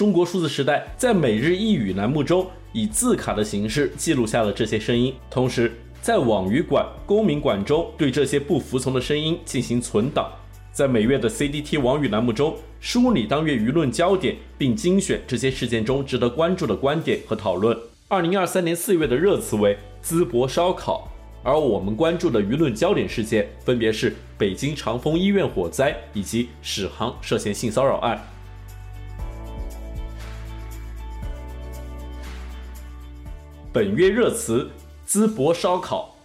中国数字时代在每日一语栏目中以字卡的形式记录下了这些声音，同时在网语馆、公民馆中对这些不服从的声音进行存档，在每月的 CDT 网语栏目中梳理当月舆论焦点，并精选这些事件中值得关注的观点和讨论。二零二三年四月的热词为“淄博烧烤”，而我们关注的舆论焦点事件分别是北京长峰医院火灾以及史航涉嫌性骚扰案。本月热词：淄博烧烤。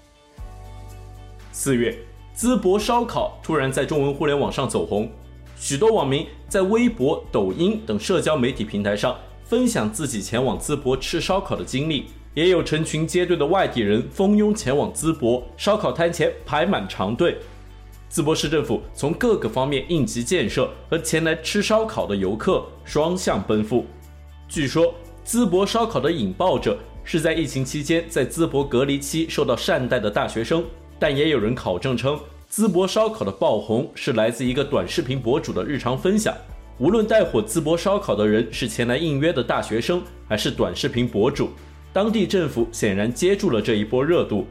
四月，淄博烧烤突然在中文互联网上走红，许多网民在微博、抖音等社交媒体平台上分享自己前往淄博吃烧烤的经历，也有成群结队的外地人蜂拥前往淄博烧烤摊前排满长队。淄博市政府从各个方面应急建设和前来吃烧烤的游客双向奔赴。据说，淄博烧烤的引爆者。是在疫情期间在淄博隔离期受到善待的大学生，但也有人考证称，淄博烧烤的爆红是来自一个短视频博主的日常分享。无论带火淄博烧烤的人是前来应约的大学生，还是短视频博主，当地政府显然接住了这一波热度。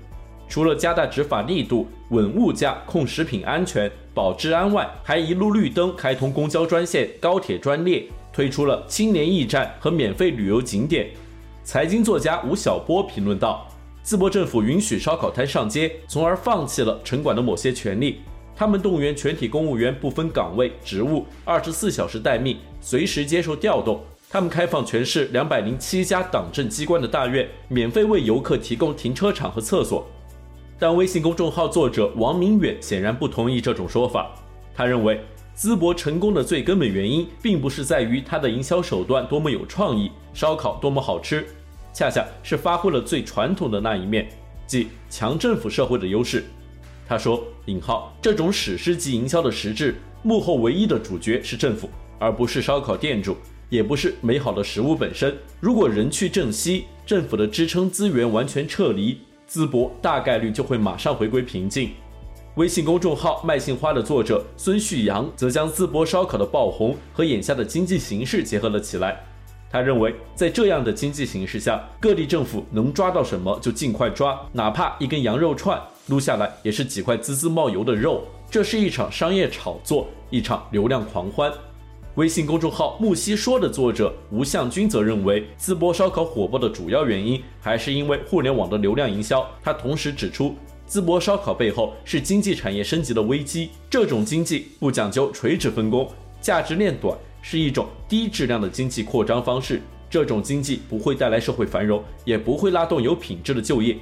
除了加大执法力度、稳物价、控食品安全、保治安外，还一路绿灯开通公交专线、高铁专列，推出了青年驿站和免费旅游景点。财经作家吴晓波评论道：“淄博政府允许烧烤摊上街，从而放弃了城管的某些权利。他们动员全体公务员不分岗位、职务，二十四小时待命，随时接受调动。他们开放全市两百零七家党政机关的大院，免费为游客提供停车场和厕所。”但微信公众号作者王明远显然不同意这种说法。他认为，淄博成功的最根本原因，并不是在于它的营销手段多么有创意。烧烤多么好吃，恰恰是发挥了最传统的那一面，即强政府社会的优势。他说：“引号这种史诗级营销的实质，幕后唯一的主角是政府，而不是烧烤店主，也不是美好的食物本身。如果人去政息，政府的支撑资源完全撤离，淄博大概率就会马上回归平静。”微信公众号麦杏花的作者孙旭阳则将淄博烧烤的爆红和眼下的经济形势结合了起来。他认为，在这样的经济形势下，各地政府能抓到什么就尽快抓，哪怕一根羊肉串撸下来也是几块滋滋冒油的肉。这是一场商业炒作，一场流量狂欢。微信公众号木西说的作者吴向军则认为，淄博烧烤火爆的主要原因还是因为互联网的流量营销。他同时指出，淄博烧烤背后是经济产业升级的危机，这种经济不讲究垂直分工，价值链短。是一种低质量的经济扩张方式，这种经济不会带来社会繁荣，也不会拉动有品质的就业。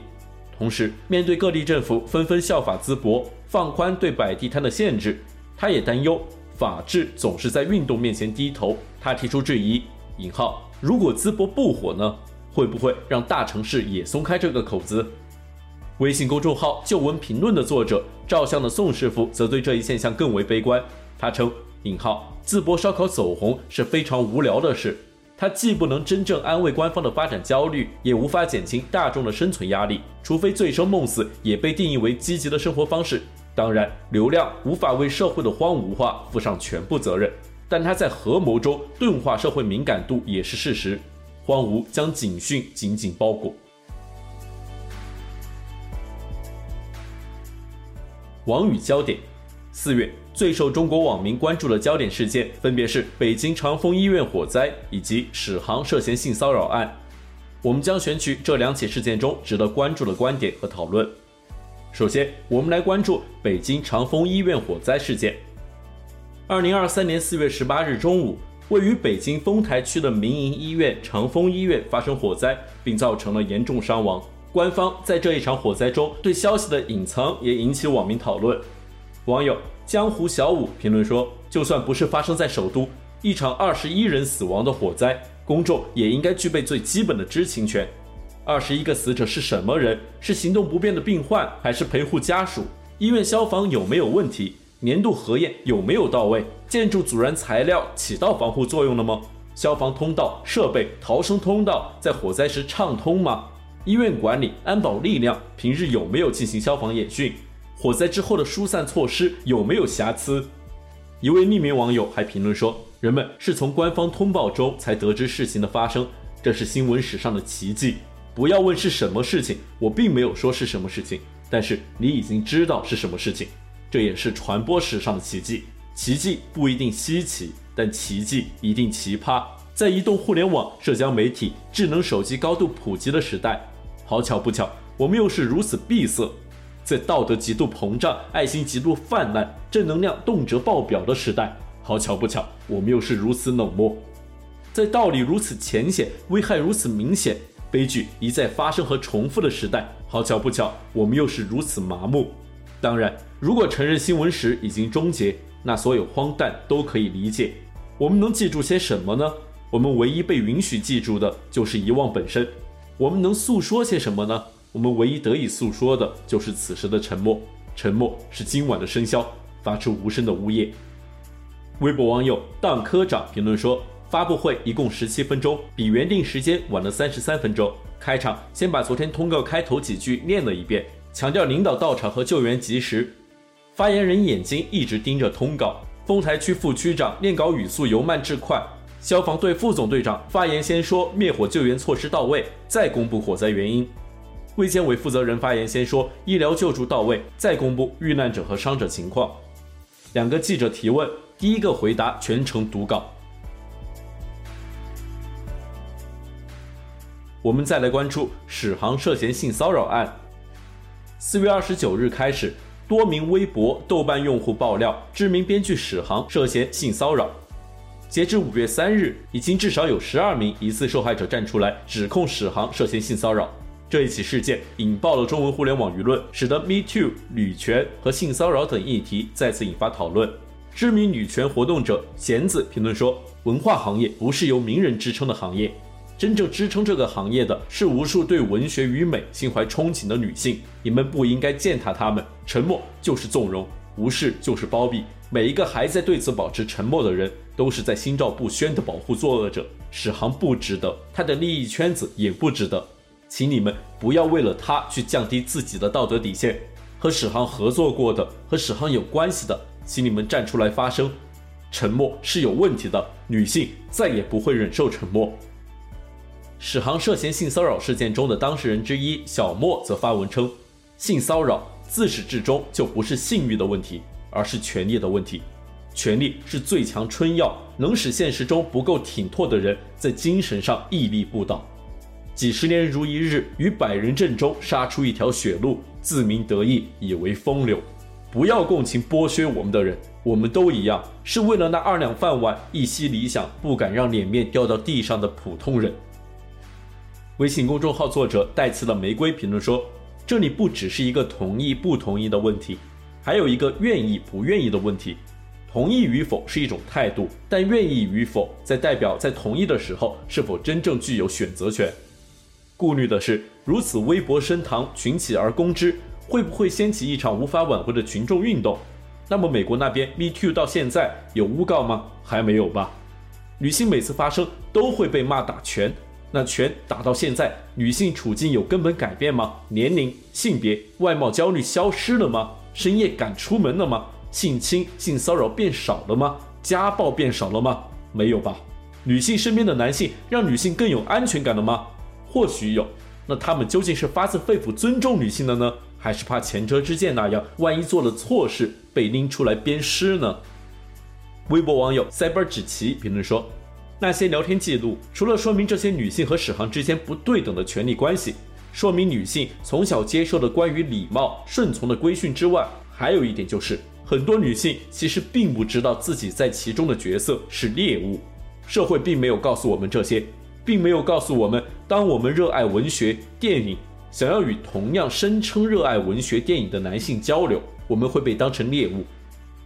同时，面对各地政府纷纷效法淄博，放宽对摆地摊的限制，他也担忧法治总是在运动面前低头。他提出质疑：引号，如果淄博不火呢？会不会让大城市也松开这个口子？微信公众号旧闻评论的作者照相的宋师傅则对这一现象更为悲观，他称。引号，淄博烧烤走红是非常无聊的事，它既不能真正安慰官方的发展焦虑，也无法减轻大众的生存压力。除非醉生梦死也被定义为积极的生活方式。当然，流量无法为社会的荒芜化负上全部责任，但它在合谋中钝化社会敏感度也是事实。荒芜将警讯紧紧包裹。网语焦点，四月。最受中国网民关注的焦点事件，分别是北京长峰医院火灾以及史航涉嫌性骚扰案。我们将选取这两起事件中值得关注的观点和讨论。首先，我们来关注北京长峰医院火灾事件。二零二三年四月十八日中午，位于北京丰台区的民营医院长峰医院发生火灾，并造成了严重伤亡。官方在这一场火灾中对消息的隐藏也引起网民讨论。网友。江湖小五评论说：“就算不是发生在首都，一场二十一人死亡的火灾，公众也应该具备最基本的知情权。二十一个死者是什么人？是行动不便的病患，还是陪护家属？医院消防有没有问题？年度核验有没有到位？建筑阻燃材料起到防护作用了吗？消防通道设备、逃生通道在火灾时畅通吗？医院管理、安保力量平日有没有进行消防演训？火灾之后的疏散措施有没有瑕疵？一位匿名网友还评论说：“人们是从官方通报中才得知事情的发生，这是新闻史上的奇迹。不要问是什么事情，我并没有说是什么事情，但是你已经知道是什么事情，这也是传播史上的奇迹。奇迹不一定稀奇，但奇迹一定奇葩。在移动互联网、社交媒体、智能手机高度普及的时代。”好巧不巧，我们又是如此闭塞，在道德极度膨胀、爱心极度泛滥、正能量动辄爆表的时代。好巧不巧，我们又是如此冷漠，在道理如此浅显、危害如此明显、悲剧一再发生和重复的时代。好巧不巧，我们又是如此麻木。当然，如果承认新闻史已经终结，那所有荒诞都可以理解。我们能记住些什么呢？我们唯一被允许记住的就是遗忘本身。我们能诉说些什么呢？我们唯一得以诉说的就是此时的沉默。沉默是今晚的笙箫，发出无声的呜咽。微博网友当科长评论说：“发布会一共十七分钟，比原定时间晚了三十三分钟。开场先把昨天通告开头几句念了一遍，强调领导到场和救援及时。发言人眼睛一直盯着通告。丰台区副区长念稿语速由慢至快。”消防队副总队长发言先说灭火救援措施到位，再公布火灾原因。卫健委负责人发言先说医疗救助到位，再公布遇难者和伤者情况。两个记者提问，第一个回答全程读稿。我们再来关注史航涉嫌性骚扰案。四月二十九日开始，多名微博、豆瓣用户爆料，知名编剧史航涉嫌性骚扰。截至五月三日，已经至少有十二名疑似受害者站出来指控史航涉嫌性骚扰。这一起事件引爆了中文互联网舆论，使得 Me Too、女权和性骚扰等议题再次引发讨论。知名女权活动者弦子评论说：“文化行业不是由名人支撑的行业，真正支撑这个行业的是无数对文学与美心怀憧憬的女性。你们不应该践踏她们，沉默就是纵容，无视就是包庇。每一个还在对此保持沉默的人。”都是在心照不宣的保护作恶者，史航不值得，他的利益圈子也不值得，请你们不要为了他去降低自己的道德底线。和史航合作过的，和史航有关系的，请你们站出来发声。沉默是有问题的，女性再也不会忍受沉默。史航涉嫌性骚扰事件中的当事人之一小莫则发文称，性骚扰自始至终就不是性欲的问题，而是权力的问题。权力是最强春药，能使现实中不够挺拓的人在精神上屹立不倒。几十年如一日，于百人阵中杀出一条血路，自鸣得意，以为风流。不要共情剥削我们的人，我们都一样，是为了那二两饭碗、一夕理想，不敢让脸面掉到地上的普通人。微信公众号作者带刺的玫瑰评论说：“这里不只是一个同意不同意的问题，还有一个愿意不愿意的问题。”同意与否是一种态度，但愿意与否，在代表在同意的时候是否真正具有选择权。顾虑的是，如此微博升堂，群起而攻之，会不会掀起一场无法挽回的群众运动？那么，美国那边 Me Too 到现在有诬告吗？还没有吧？女性每次发声都会被骂打拳，那拳打到现在，女性处境有根本改变吗？年龄、性别、外貌焦虑消失了吗？深夜敢出门了吗？性侵、性骚扰变少了吗？家暴变少了吗？没有吧。女性身边的男性让女性更有安全感了吗？或许有。那他们究竟是发自肺腑尊重女性的呢，还是怕前车之鉴那样，万一做了错事被拎出来鞭尸呢？微博网友塞班指奇评论说：“那些聊天记录，除了说明这些女性和史航之间不对等的权利关系，说明女性从小接受的关于礼貌、顺从的规训之外，还有一点就是。”很多女性其实并不知道自己在其中的角色是猎物，社会并没有告诉我们这些，并没有告诉我们，当我们热爱文学电影，想要与同样声称热爱文学电影的男性交流，我们会被当成猎物，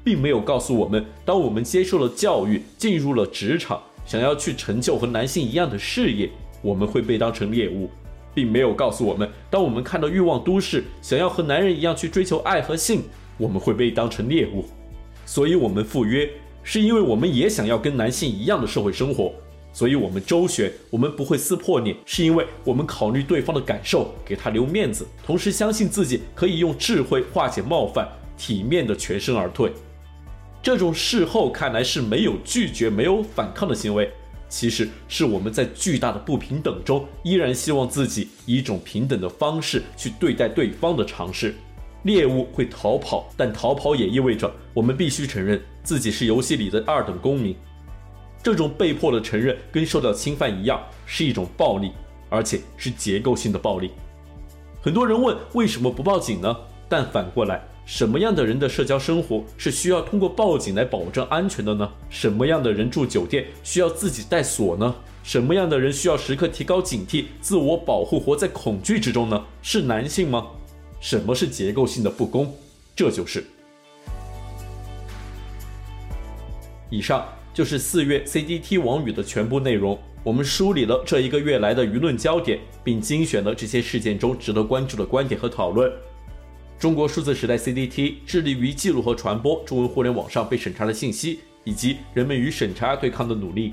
并没有告诉我们，当我们接受了教育，进入了职场，想要去成就和男性一样的事业，我们会被当成猎物，并没有告诉我们，当我们看到欲望都市，想要和男人一样去追求爱和性，我们会被当成猎物。所以，我们赴约，是因为我们也想要跟男性一样的社会生活。所以我们周旋，我们不会撕破脸，是因为我们考虑对方的感受，给他留面子，同时相信自己可以用智慧化解冒犯，体面的全身而退。这种事后看来是没有拒绝、没有反抗的行为，其实是我们在巨大的不平等中，依然希望自己以一种平等的方式去对待对方的尝试。猎物会逃跑，但逃跑也意味着我们必须承认自己是游戏里的二等公民。这种被迫的承认跟受到侵犯一样，是一种暴力，而且是结构性的暴力。很多人问为什么不报警呢？但反过来，什么样的人的社交生活是需要通过报警来保证安全的呢？什么样的人住酒店需要自己带锁呢？什么样的人需要时刻提高警惕、自我保护、活在恐惧之中呢？是男性吗？什么是结构性的不公？这就是。以上。就是四月 CDT 网语的全部内容。我们梳理了这一个月来的舆论焦点，并精选了这些事件中值得关注的观点和讨论。中国数字时代 CDT 致力于记录和传播中文互联网上被审查的信息，以及人们与审查对抗的努力。